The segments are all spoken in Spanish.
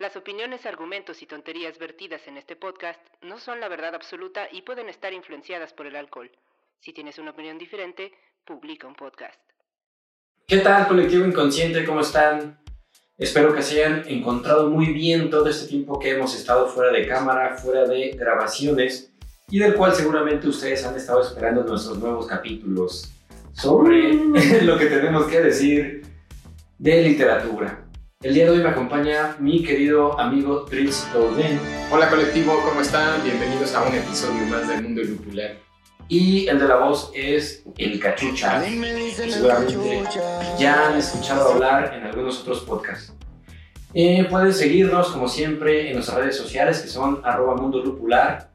Las opiniones, argumentos y tonterías vertidas en este podcast no son la verdad absoluta y pueden estar influenciadas por el alcohol. Si tienes una opinión diferente, publica un podcast. ¿Qué tal, colectivo inconsciente? ¿Cómo están? Espero que se hayan encontrado muy bien todo este tiempo que hemos estado fuera de cámara, fuera de grabaciones y del cual seguramente ustedes han estado esperando nuestros nuevos capítulos sobre mm. lo que tenemos que decir de literatura. El día de hoy me acompaña mi querido amigo Tris Douden. Hola colectivo, ¿cómo están? Bienvenidos a un episodio más del Mundo Lupular. Y el de la voz es el Cachucha. Seguramente ya han escuchado hablar en algunos otros podcasts. Eh, pueden seguirnos como siempre en nuestras redes sociales que son arroba mundo lupular.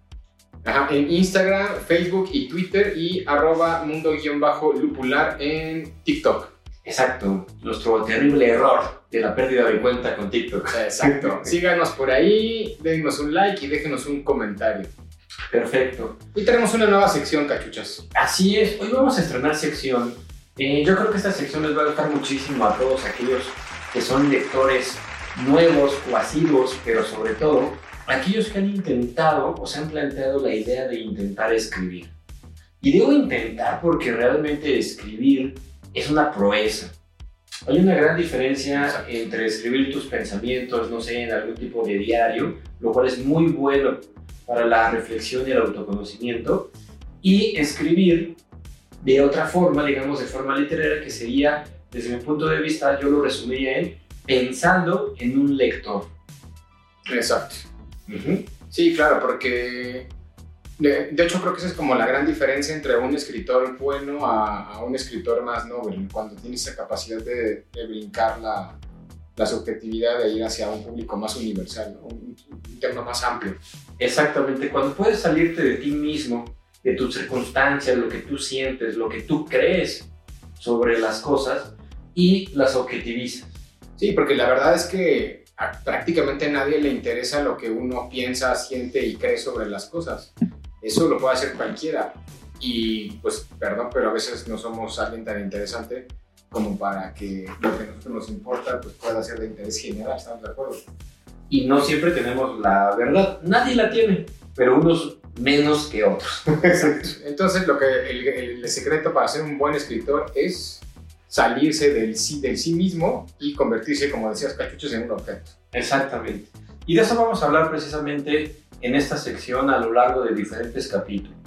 Ajá, en Instagram, Facebook y Twitter y arroba mundo-lupular en TikTok. Exacto, nuestro terrible error de la pérdida de cuenta con TikTok. Exacto. Síganos por ahí, denos un like y déjenos un comentario. Perfecto. Hoy tenemos una nueva sección, cachuchas. Así es, hoy vamos a estrenar sección. Eh, yo creo que esta sección les va a gustar muchísimo a todos aquellos que son lectores nuevos o asiduos, pero sobre todo aquellos que han intentado o se han planteado la idea de intentar escribir. Y digo intentar porque realmente escribir es una proeza. Hay una gran diferencia entre escribir tus pensamientos, no sé, en algún tipo de diario, lo cual es muy bueno para la reflexión y el autoconocimiento, y escribir de otra forma, digamos de forma literaria, que sería, desde mi punto de vista, yo lo resumiría en pensando en un lector. Exacto. Sí, claro, porque de, hecho, creo que esa es como la gran diferencia entre un escritor bueno a, un escritor más noble, cuando tiene esa capacidad de, brincar la, la, subjetividad de ir hacia un público más universal, un, tema más amplio. Exactamente, cuando puedes salirte de ti mismo, de tus circunstancias, lo que tú sientes, lo que tú crees sobre las cosas y las objetivizas. Sí, porque la verdad es que a prácticamente a nadie le interesa lo que uno piensa, siente y cree sobre las cosas. Eso lo puede hacer cualquiera. Y pues, perdón, pero a veces no somos alguien tan interesante como para que lo que a nosotros nos importa pues pueda ser de interés general, ¿estamos de acuerdo? Y no siempre tenemos la verdad, nadie la tiene, pero unos menos que otros. Entonces, lo que el, el, secreto para ser un buen escritor es salirse del sí, del sí mismo y convertirse, como decías, cachuchos en un objeto. Exactamente. Y de eso vamos a hablar precisamente en esta sección a lo largo de diferentes capítulos,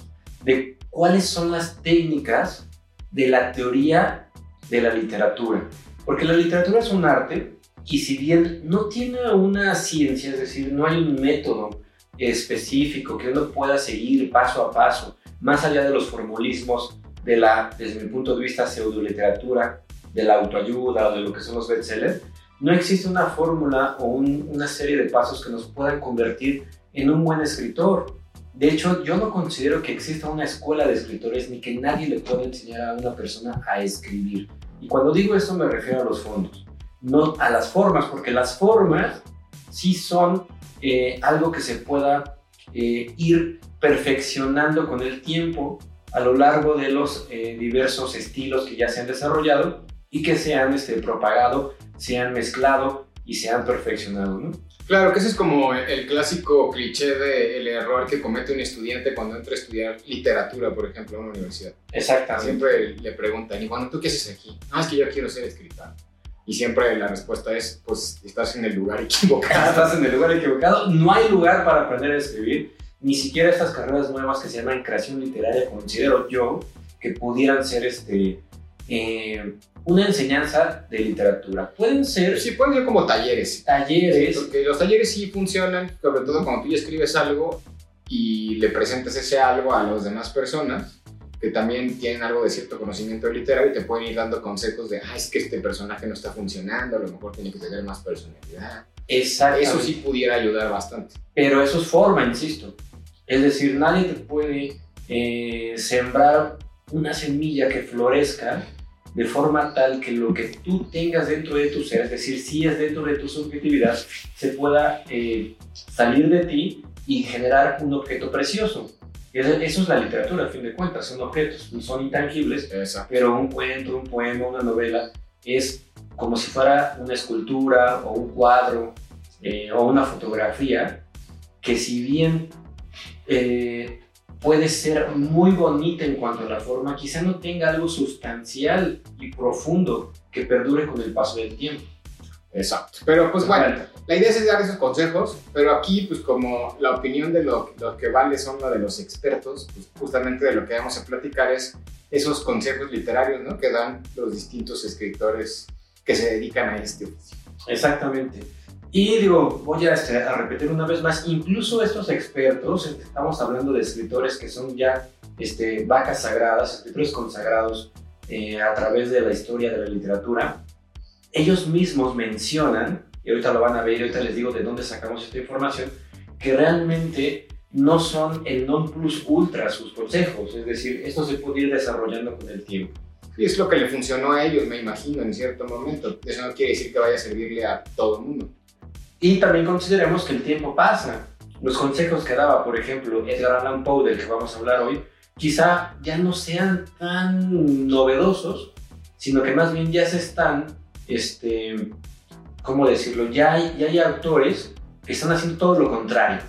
de cuáles son las técnicas de la teoría de la literatura. Porque la literatura es un arte y si bien no tiene una ciencia, es decir, no hay un método específico que uno pueda seguir paso a paso, más allá de los formulismos de la, desde mi punto de vista, pseudoliteratura, de la autoayuda o de lo que son los bestsellers, no existe una fórmula o una serie de pasos que nos puedan convertir en un buen escritor. De hecho, yo no considero que exista una escuela de escritores ni que nadie le pueda enseñar a una persona a escribir. Y cuando digo esto me refiero a los fondos, no a las formas, porque las formas sí son eh, algo que se pueda eh, ir perfeccionando con el tiempo a lo largo de los eh, diversos estilos que ya se han desarrollado y que se han este, propagado, se han mezclado y se han perfeccionado. ¿no? Claro, que ese es como el clásico cliché del error que comete un estudiante cuando entra a estudiar literatura, por ejemplo, en una universidad. Exactamente. Siempre le preguntan, y bueno, ¿tú qué haces aquí? Ah, es que yo quiero ser escritor. Y siempre la respuesta es, pues estás en el lugar equivocado. estás en el lugar equivocado. No hay lugar para aprender a escribir. Ni siquiera estas carreras nuevas que se llaman creación literaria, considero yo, que pudieran ser este, eh, una enseñanza de literatura. Pueden ser... Sí, pueden ser como talleres. Talleres. porque los talleres sí funcionan, sobre todo cuando tú ya escribes algo y le presentas ese algo a las demás personas que también tienen algo de cierto conocimiento literario y te pueden ir dando consejos de, ah, es que este personaje no está funcionando, a lo mejor tiene que tener más personalidad. Exactamente. Eso sí pudiera ayudar bastante. Pero eso es forma, insisto. Es decir, nadie te puede eh, sembrar una semilla que florezca de forma tal que lo que tú tengas dentro de tu ser, es decir, si es dentro de tu subjetividad, se pueda eh, salir de ti y generar un objeto precioso. Eso, eso es la literatura, a fin de cuentas, son objetos, son intangibles, Exacto. pero un cuento, un poema, una novela es como si fuera una escultura o un cuadro eh, o una fotografía que si bien eh, puede ser muy bonita en cuanto a la forma, quizá no tenga algo sustancial y profundo que perdure con el paso del tiempo. Exacto. Pero pues bueno, la idea es dar esos consejos, pero aquí pues como la opinión de lo, lo que vale son la de los expertos, pues justamente de lo que vamos a platicar es esos consejos literarios ¿no? que dan los distintos escritores que se dedican a este oficio. Exactamente. Y digo, voy a, este, a, repetir una vez más, incluso estos expertos, estamos hablando de escritores que son ya este, vacas sagradas, escritores consagrados eh, a través de la historia de la literatura, ellos mismos mencionan, y ahorita lo van a ver, y ahorita les digo de dónde sacamos esta información, que realmente no son el non plus ultra sus consejos, es decir, esto se puede ir desarrollando con el tiempo. Y es lo que le funcionó a ellos, me imagino, en cierto momento. Eso no quiere decir que vaya a servirle a todo el mundo. Y también consideremos que el tiempo pasa. Los consejos que daba, por ejemplo, Edgar Allan Poe, del que vamos a hablar hoy, quizá ya no sean tan novedosos, sino que más bien ya se están, este, ¿cómo decirlo? Ya hay, ya hay autores que están haciendo todo lo contrario.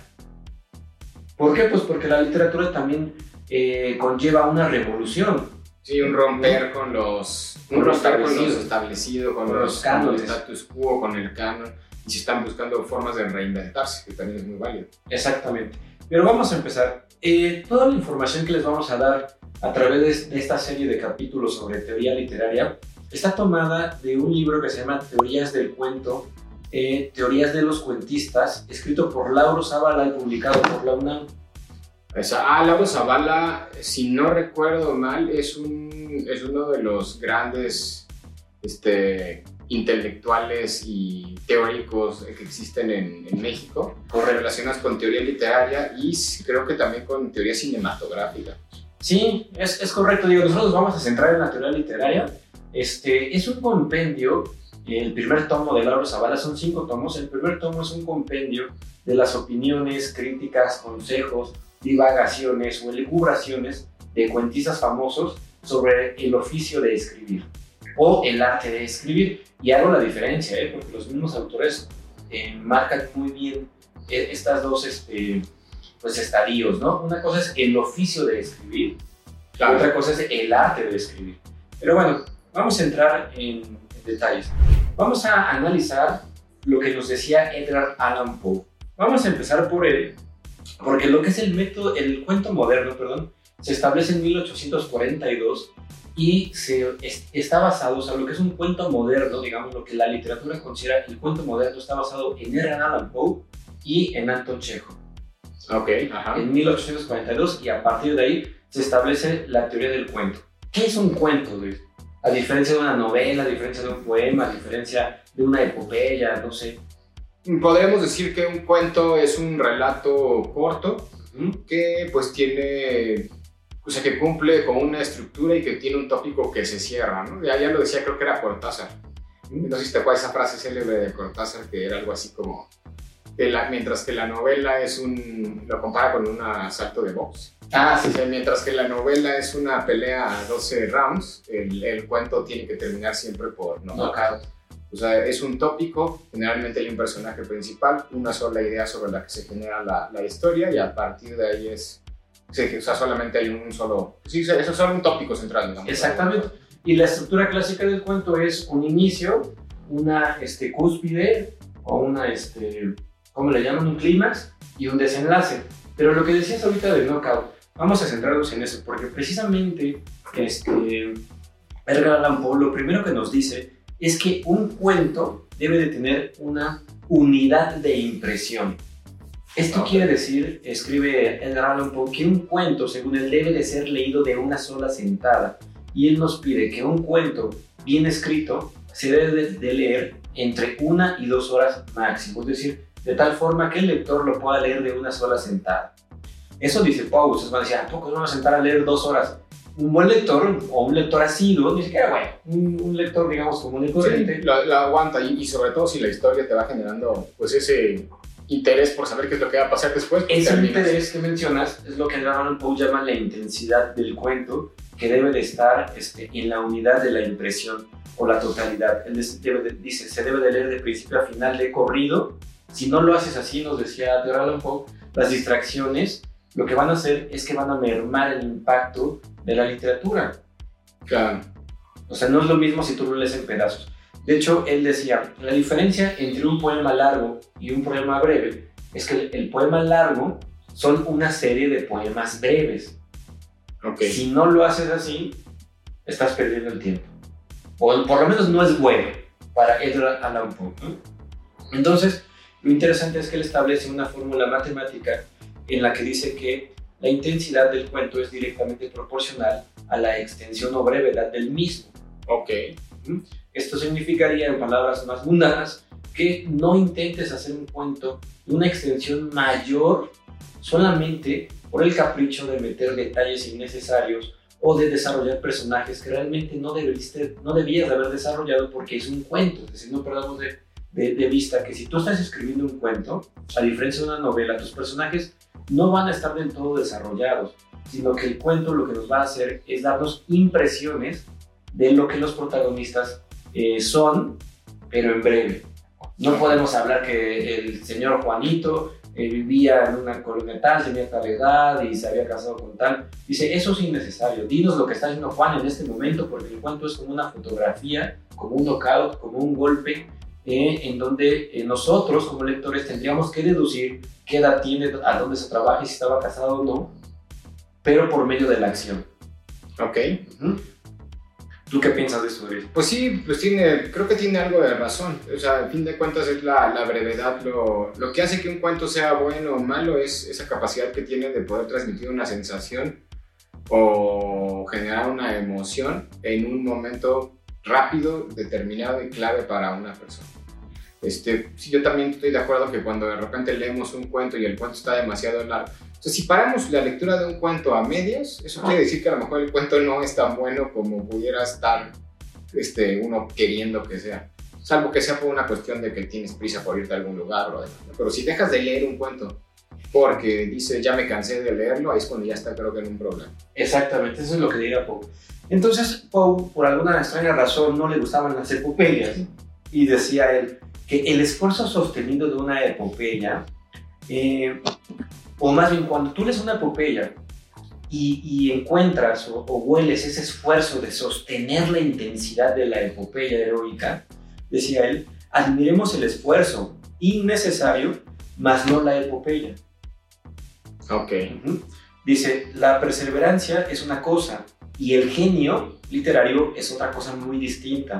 ¿Por qué? Pues porque la literatura también eh, conlleva una revolución. Sí, un romper con los, un romper con los establecidos, con, con los, los cánones, con el status quo, con el canon, y se están buscando formas de reinventarse, que también es muy válido. Exactamente. Pero vamos a empezar. Eh, toda la información que les vamos a dar a través de esta serie de capítulos sobre teoría literaria está tomada de un libro que se llama Teorías del Cuento, eh, Teorías de los Cuentistas, escrito por Lauro Zavala y publicado por la UNAM. Esa, ah, Lauro Zavala, si no recuerdo mal, es, un, es uno de los grandes este, intelectuales y teóricos que existen en, México, relacionados con teoría literaria y creo que también con teoría cinematográfica. Sí, es, correcto. Digo, nosotros nos vamos a centrar en la teoría literaria. Este, es un compendio, el primer tomo de Lauro Zavala son cinco tomos. El primer tomo es un compendio de las opiniones, críticas, consejos, divagaciones o elucubraciones de cuentistas famosos sobre el oficio de escribir o el arte de escribir. Y hago la diferencia, ¿eh? porque los mismos autores eh, marcan muy bien estas dos este, pues, estadios, ¿no? Una cosa es el oficio de escribir, la otra cosa es el arte de escribir. Pero bueno, vamos a entrar en, en detalles. Vamos a analizar lo que nos decía Edgar Allan Poe. Vamos a empezar por él, porque lo que es el método, el cuento moderno, perdón, se establece en 1842 y se, es, está basado, o sea, lo que es un cuento moderno, digamos, lo que la literatura considera el cuento moderno, está basado en Edgar Allan Poe y en Anton Chekhov. Ok, ajá. En 1842 y a partir de ahí se establece la teoría del cuento. ¿Qué es un cuento, Luis? A diferencia de una novela, a diferencia de un poema, a diferencia de una epopeya, no sé. Podríamos decir que un cuento es un relato corto que pues tiene o sea, que cumple con una estructura y que tiene un tópico que se cierra, ¿no? Ya, ya lo decía, creo que era Cortázar. No sé si te acuerdas esa frase célebre de Cortázar que era algo así como, que la, mientras que la novela es un, lo compara con un asalto de box. Ah, sí, O sea, mientras que la novela es una pelea a 12 rounds, el, el cuento tiene que terminar siempre por no, knockout. O sea, es un tópico, generalmente hay un personaje principal, una sola idea sobre la que se genera la, la historia y a partir de ahí es, sí, o sea, solamente hay un solo, sí, eso es solo un tópico central, digamos. Exactamente. Y la estructura clásica del cuento es un inicio, una este, cúspide o una, este, ¿cómo le llaman? Un clímax y un desenlace. Pero lo que decías ahorita de knockout, vamos a centrarnos en eso, porque precisamente este, Edgar Allan Poe lo primero que nos dice es que un cuento debe de tener una unidad de impresión. Esto quiere decir, escribe Edgar Allan Poe, que un cuento, según él, debe de ser leído de una sola sentada. Y él nos pide que un cuento bien escrito se debe de, leer entre una y dos horas máximo, es decir, de tal forma que el lector lo pueda leer de una sola sentada. Eso dice Pau, ustedes van a decir, ¿a poco vamos a sentar a leer dos horas? Un buen lector o un lector asiduo, ni siquiera bueno, un, lector, digamos, común y corriente. Sí, lo, aguanta y, sobre todo si la historia te va generando pues ese interés por saber qué es lo que va a pasar después. Pues ese interés que mencionas es lo que Allan Poe llama la intensidad del cuento, que debe de estar este, en la unidad de la impresión o la totalidad. Él dice, se debe de leer de principio a final de corrido. Si no lo haces así, nos decía Allan Poe, las distracciones lo que van a hacer es que van a mermar el impacto de la literatura. Claro. O sea, no es lo mismo si tú lo lees en pedazos. De hecho, él decía, la diferencia entre un poema largo y un poema breve es que el, poema largo son una serie de poemas breves. Okay. Si no lo haces así, estás perdiendo el tiempo. O por lo menos no es bueno para Edward Allan Poe. Entonces, lo interesante es que él establece una fórmula matemática en la que dice que la intensidad del cuento es directamente proporcional a la extensión o brevedad del mismo. Ok. Esto significaría, en palabras más mundanas, que no intentes hacer un cuento de una extensión mayor solamente por el capricho de meter detalles innecesarios o de desarrollar personajes que realmente no, debiste, no debías de haber desarrollado porque es un cuento. Es decir, no perdamos de, de vista que si tú estás escribiendo un cuento, a diferencia de una novela, tus personajes no van a estar del todo desarrollados, sino que el cuento lo que nos va a hacer es darnos impresiones de lo que los protagonistas eh, son, pero en breve. No podemos hablar que el señor Juanito eh, vivía en una colonia tal, tenía tal edad y se había casado con tal. Dice, eso es innecesario. Dinos lo que está haciendo Juan en este momento, porque el cuento es como una fotografía, como un knockout, como un golpe eh, en donde eh, nosotros como lectores tendríamos que deducir qué edad tiene, a dónde se trabaja y si estaba casado o no, pero por medio de la acción. Ok. ¿Tú qué piensas de eso, Pues sí, pues tiene, creo que tiene algo de razón. O sea, al fin de cuentas es la, la brevedad. Lo, lo, que hace que un cuento sea bueno o malo es esa capacidad que tiene de poder transmitir una sensación o generar una emoción en un momento rápido, determinado y clave para una persona. Este, sí, yo también estoy de acuerdo que cuando de repente leemos un cuento y el cuento está demasiado largo, o sea, si paramos la lectura de un cuento a medias, eso quiere decir que a lo mejor el cuento no es tan bueno como pudiera estar este, uno queriendo que sea. Salvo que sea por una cuestión de que tienes prisa por irte a algún lugar o demás. Pero si dejas de leer un cuento porque dice ya me cansé de leerlo, ahí es cuando ya está creo que en un problema. Exactamente, eso es lo que diría Poe. Entonces Poe, por alguna extraña razón, no le gustaban las epopeyas y decía él que el esfuerzo sostenido de una epopeya, eh, o más bien cuando tú lees una epopeya y, encuentras o, o, hueles ese esfuerzo de sostener la intensidad de la epopeya heroica, decía él, admiremos el esfuerzo innecesario, más no la epopeya. Ok. Dice, la perseverancia es una cosa y el genio literario es otra cosa muy distinta.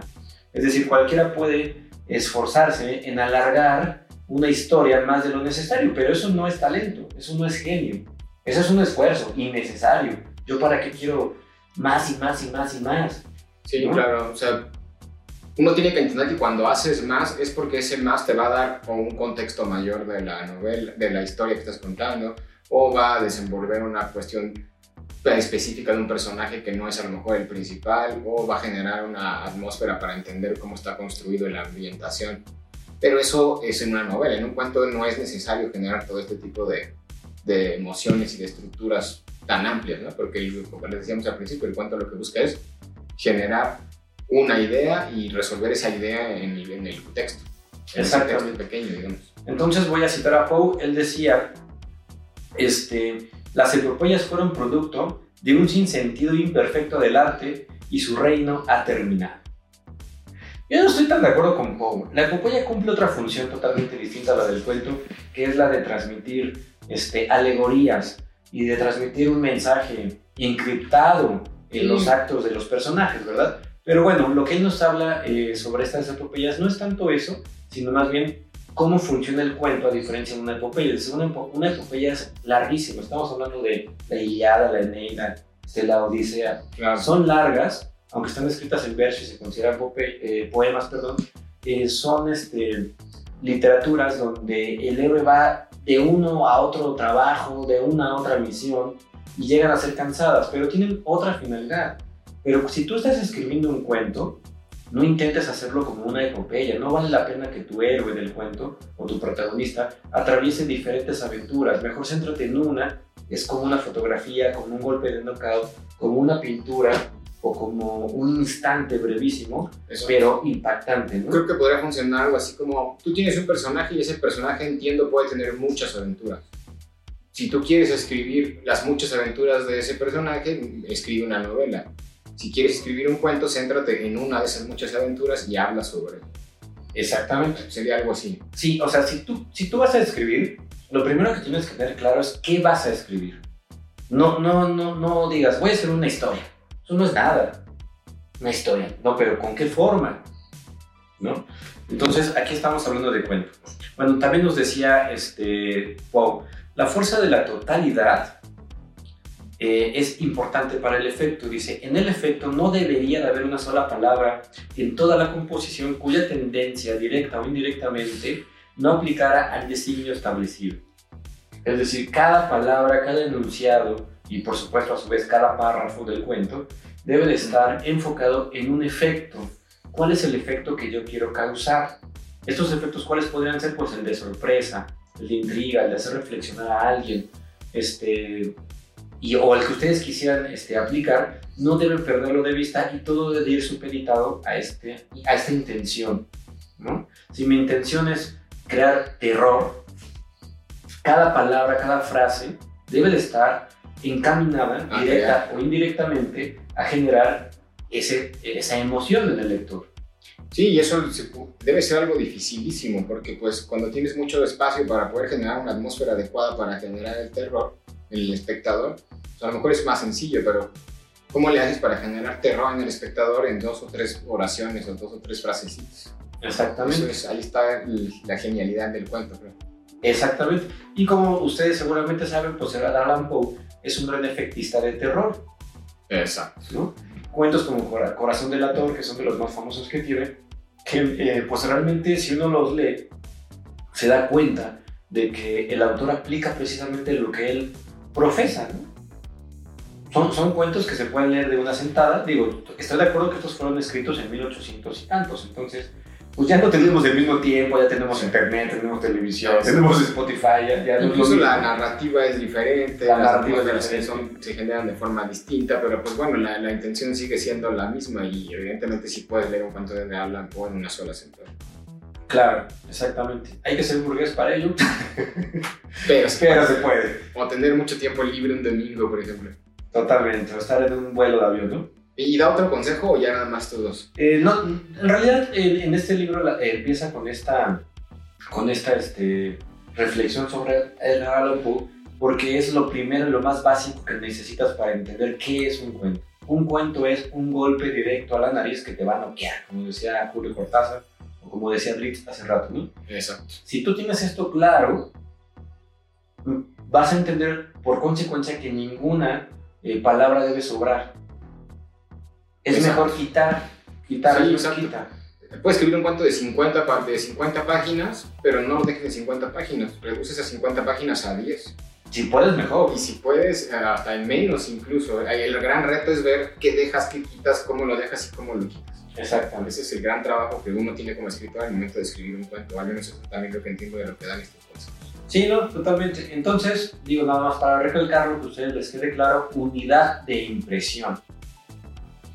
Es decir, cualquiera puede esforzarse en alargar una historia más de lo necesario, pero eso no es talento, eso no es genio, eso es un esfuerzo innecesario. Yo para qué quiero más y más y más y más. Sí, claro, o sea, uno tiene que entender que cuando haces más es porque ese más te va a dar un contexto mayor de la novela, de la historia que estás contando, o va a desenvolver una cuestión específica de un personaje que no es a lo mejor el principal, o va a generar una atmósfera para entender cómo está construido la ambientación. Pero eso es en una novela, en un cuento no es necesario generar todo este tipo de, de emociones y de estructuras tan amplias, ¿no? Porque, como les decíamos al principio, el cuento lo que busca es generar una idea y resolver esa idea en el, en el texto. Exactamente. pequeño, digamos. Entonces voy a citar a Poe, él decía este, las epopeyas fueron producto de un sinsentido imperfecto del arte y su reino ha terminado. Yo no estoy tan de acuerdo con Poe. La epopeya cumple otra función totalmente distinta a la del cuento, que es la de transmitir este, alegorías y de transmitir un mensaje encriptado en los actos de los personajes, ¿verdad? Pero bueno, lo que él nos habla eh, sobre estas epopeyas no es tanto eso, sino más bien cómo funciona el cuento a diferencia de una epopeya. Una, una epopeya es larguísima, estamos hablando de la Iliada, la Eneida, de la Odisea. Son largas, aunque están escritas en verso y se consideran eh, poemas, perdón, eh, son este, literaturas donde el héroe va de uno a otro trabajo, de una a otra misión, y llegan a ser cansadas, pero tienen otra finalidad. Pero si tú estás escribiendo un cuento, no intentes hacerlo como una epopeya, no vale la pena que tu héroe del cuento o tu protagonista atraviese diferentes aventuras, mejor céntrate en una, es como una fotografía, como un golpe de knockout, como una pintura o como un instante brevísimo, pero impactante. ¿no? Creo que podría funcionar algo así como tú tienes un personaje y ese personaje entiendo puede tener muchas aventuras. Si tú quieres escribir las muchas aventuras de ese personaje, escribe una novela. Si quieres escribir un cuento, céntrate en una de esas muchas aventuras y habla sobre él. Exactamente. Sería algo así. Sí, o sea, si tú, si tú vas a escribir, lo primero que tienes que tener claro es qué vas a escribir. No, no, no, no digas, voy a hacer una historia. Eso no es nada. Una historia. No, pero ¿con qué forma? ¿No? Entonces, aquí estamos hablando de cuento. Bueno, también nos decía este, wow, la fuerza de la totalidad eh, es importante para el efecto. Dice, en el efecto no debería de haber una sola palabra en toda la composición cuya tendencia, directa o indirectamente, no aplicara al designio establecido. Es decir, cada palabra, cada enunciado y por supuesto a su vez cada párrafo del cuento debe de estar enfocado en un efecto. ¿Cuál es el efecto que yo quiero causar? Estos efectos, ¿cuáles podrían ser? Pues el de sorpresa, el de intriga, el de hacer reflexionar a alguien, este, y, o el que ustedes quisieran este, aplicar, no deben perderlo de vista y todo debe ir supeditado a, este, a esta intención. ¿no? Si mi intención es crear terror, cada palabra, cada frase debe de estar encaminada, ah, directa o indirectamente, a generar ese, esa emoción en el lector. Sí, y eso debe ser algo dificilísimo, porque pues cuando tienes mucho espacio para poder generar una atmósfera adecuada para generar el terror, el espectador, a lo mejor es más sencillo, pero ¿cómo le haces para generar terror en el espectador en dos o tres oraciones o dos o tres frasecitas? Exactamente. ahí está la genialidad del cuento, creo. Exactamente. Y como ustedes seguramente saben, pues Alan Poe es un gran efectista de terror. Exacto. ¿no? Cuentos como Corazón del Ator, que son de los más famosos que tiene, que eh, pues realmente si uno los lee, se da cuenta de que el autor aplica precisamente lo que él profesa, ¿no? Son, son cuentos que se pueden leer de una sentada. Digo, estoy de acuerdo que estos fueron escritos en 1800 y tantos, entonces, pues ya no tenemos el mismo tiempo, ya tenemos internet, tenemos televisión, tenemos Spotify, ya, ya Incluso la narrativa es diferente, la las narrativas se generan de forma distinta, pero pues bueno, la, la, intención sigue siendo la misma y evidentemente sí puedes leer un cuento de Alan Poe en una sola sentada. Claro, exactamente. Hay que ser burgués para ello. pero, pero se puede. O tener mucho tiempo libre un domingo, por ejemplo. Totalmente, o estar en un vuelo de avión, ¿no? ¿Y da otro consejo o ya nada más todos? Eh, no, en realidad en, este libro eh, empieza con esta, con esta este, reflexión sobre el Alan Poe, porque es lo primero y lo más básico que necesitas para entender qué es un cuento. Un cuento es un golpe directo a la nariz que te va a noquear, como decía Julio Cortázar, o como decía Dritz hace rato, ¿no? Exacto. Si tú tienes esto claro, vas a entender por consecuencia que ninguna eh, palabra debe sobrar. Es mejor quitar, quitar, sí, quitar. Puedes escribir un cuento de 50, de 50 páginas, pero no lo dejes de 50 páginas. Reduces esas 50 páginas a 10. Si puedes, mejor. Y si puedes, eh, hasta en menos incluso. El gran reto es ver qué dejas, qué quitas, cómo lo dejas y cómo lo quitas. Exactamente. Ese es el gran trabajo que uno tiene como escritor al momento de escribir un cuento. Al menos eso también lo que entiendo de lo que dan estos consejos. Sí, no, totalmente. Entonces, digo nada más para recalcarlo, que a ustedes les quede claro, unidad de impresión.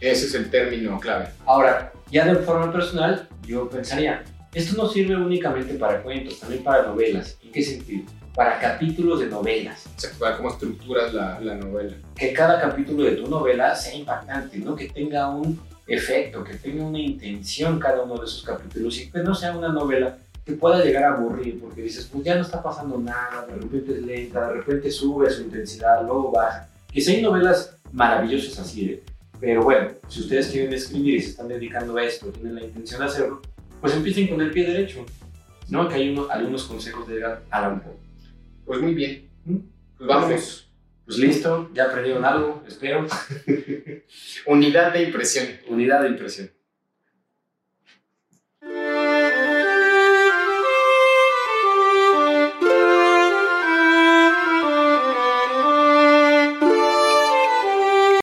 Ese es el término clave. Ahora, ya de forma personal, yo pensaría, esto no sirve únicamente para cuentos, también para novelas. ¿En qué sentido? Para capítulos de novelas. Exacto, para cómo estructuras la, la novela. Que cada capítulo de tu novela sea impactante, ¿no? Que tenga un efecto, que tenga una intención cada uno de esos capítulos y que no sea una novela que pueda llegar a aburrir, porque dices, pues ya no está pasando nada, de repente es lenta, de repente sube su intensidad, luego baja. Que si hay novelas maravillosas así, ¿eh? Pero bueno, si ustedes quieren escribir y se están dedicando a esto, tienen la intención de hacerlo, pues empiecen con el pie derecho, ¿no? Que hay unos, algunos consejos de Alan Poe. Pues muy bien, ¿Mm? pues vamos. Pues listo, ya aprendieron algo, espero. Unidad de impresión. Unidad de impresión.